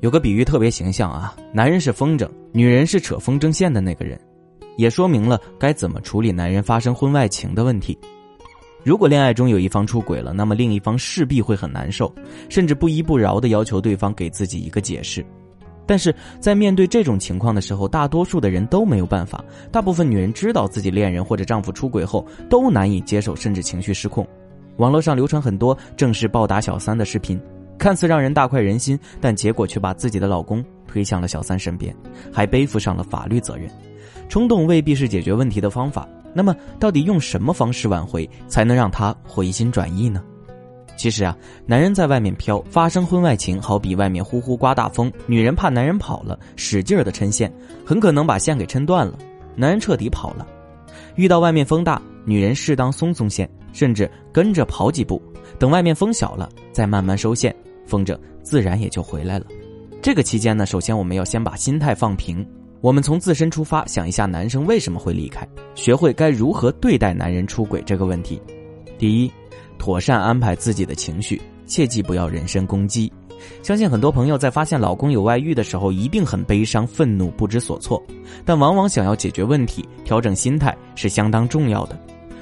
有个比喻特别形象啊，男人是风筝，女人是扯风筝线的那个人，也说明了该怎么处理男人发生婚外情的问题。如果恋爱中有一方出轨了，那么另一方势必会很难受，甚至不依不饶的要求对方给自己一个解释。但是在面对这种情况的时候，大多数的人都没有办法。大部分女人知道自己恋人或者丈夫出轨后，都难以接受，甚至情绪失控。网络上流传很多正式暴打小三的视频，看似让人大快人心，但结果却把自己的老公推向了小三身边，还背负上了法律责任。冲动未必是解决问题的方法。那么，到底用什么方式挽回才能让他回心转意呢？其实啊，男人在外面飘，发生婚外情，好比外面呼呼刮大风，女人怕男人跑了，使劲的抻线，很可能把线给抻断了，男人彻底跑了。遇到外面风大，女人适当松松线，甚至跟着跑几步，等外面风小了，再慢慢收线，风筝自然也就回来了。这个期间呢，首先我们要先把心态放平。我们从自身出发，想一下男生为什么会离开，学会该如何对待男人出轨这个问题。第一，妥善安排自己的情绪，切记不要人身攻击。相信很多朋友在发现老公有外遇的时候，一定很悲伤、愤怒、不知所措，但往往想要解决问题、调整心态是相当重要的。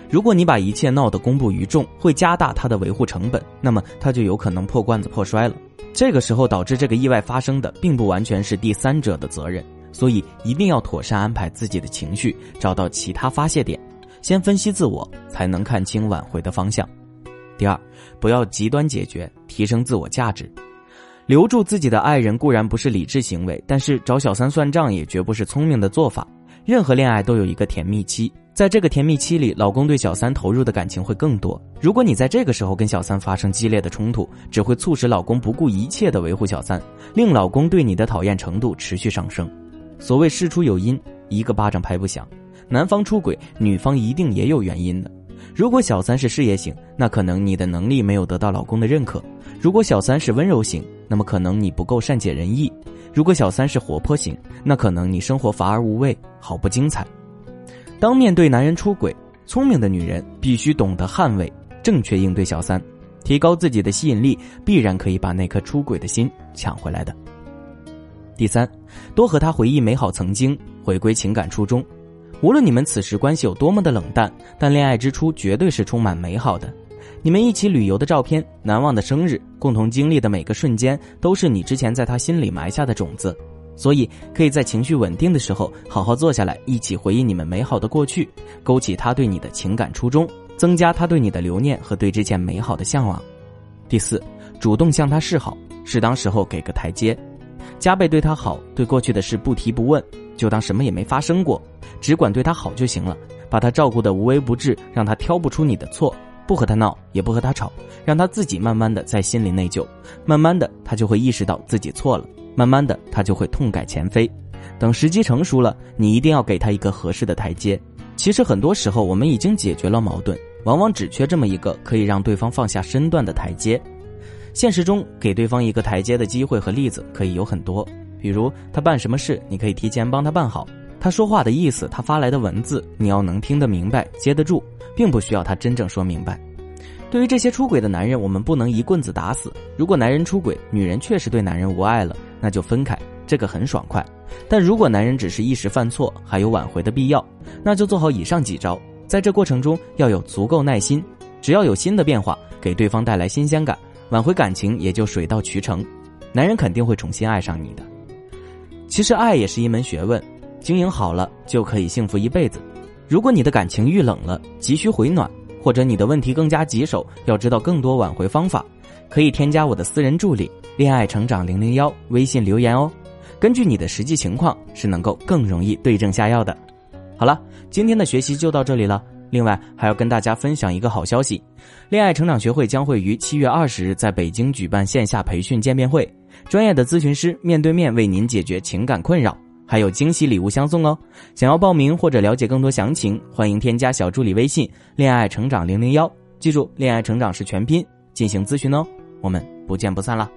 如果你把一切闹得公布于众，会加大他的维护成本，那么他就有可能破罐子破摔了。这个时候导致这个意外发生的，并不完全是第三者的责任。所以一定要妥善安排自己的情绪，找到其他发泄点，先分析自我，才能看清挽回的方向。第二，不要极端解决，提升自我价值。留住自己的爱人固然不是理智行为，但是找小三算账也绝不是聪明的做法。任何恋爱都有一个甜蜜期，在这个甜蜜期里，老公对小三投入的感情会更多。如果你在这个时候跟小三发生激烈的冲突，只会促使老公不顾一切的维护小三，令老公对你的讨厌程度持续上升。所谓事出有因，一个巴掌拍不响。男方出轨，女方一定也有原因的。如果小三是事业型，那可能你的能力没有得到老公的认可；如果小三是温柔型，那么可能你不够善解人意；如果小三是活泼型，那可能你生活乏而无味，好不精彩。当面对男人出轨，聪明的女人必须懂得捍卫，正确应对小三，提高自己的吸引力，必然可以把那颗出轨的心抢回来的。第三，多和他回忆美好曾经，回归情感初衷。无论你们此时关系有多么的冷淡，但恋爱之初绝对是充满美好的。你们一起旅游的照片，难忘的生日，共同经历的每个瞬间，都是你之前在他心里埋下的种子。所以，可以在情绪稳定的时候，好好坐下来，一起回忆你们美好的过去，勾起他对你的情感初衷，增加他对你的留念和对这件美好的向往。第四，主动向他示好，适当时候给个台阶。加倍对他好，对过去的事不提不问，就当什么也没发生过，只管对他好就行了。把他照顾的无微不至，让他挑不出你的错，不和他闹，也不和他吵，让他自己慢慢的在心里内疚，慢慢的他就会意识到自己错了，慢慢的他就会痛改前非。等时机成熟了，你一定要给他一个合适的台阶。其实很多时候我们已经解决了矛盾，往往只缺这么一个可以让对方放下身段的台阶。现实中给对方一个台阶的机会和例子可以有很多，比如他办什么事，你可以提前帮他办好；他说话的意思，他发来的文字，你要能听得明白、接得住，并不需要他真正说明白。对于这些出轨的男人，我们不能一棍子打死。如果男人出轨，女人确实对男人无爱了，那就分开，这个很爽快。但如果男人只是一时犯错，还有挽回的必要，那就做好以上几招，在这过程中要有足够耐心，只要有新的变化，给对方带来新鲜感。挽回感情也就水到渠成，男人肯定会重新爱上你的。其实爱也是一门学问，经营好了就可以幸福一辈子。如果你的感情遇冷了，急需回暖，或者你的问题更加棘手，要知道更多挽回方法，可以添加我的私人助理“恋爱成长零零幺”微信留言哦。根据你的实际情况，是能够更容易对症下药的。好了，今天的学习就到这里了。另外，还要跟大家分享一个好消息，恋爱成长学会将会于七月二十日在北京举办线下培训见面会，专业的咨询师面对面为您解决情感困扰，还有惊喜礼物相送哦。想要报名或者了解更多详情，欢迎添加小助理微信“恋爱成长零零幺”，记住“恋爱成长”是全拼，进行咨询哦。我们不见不散了。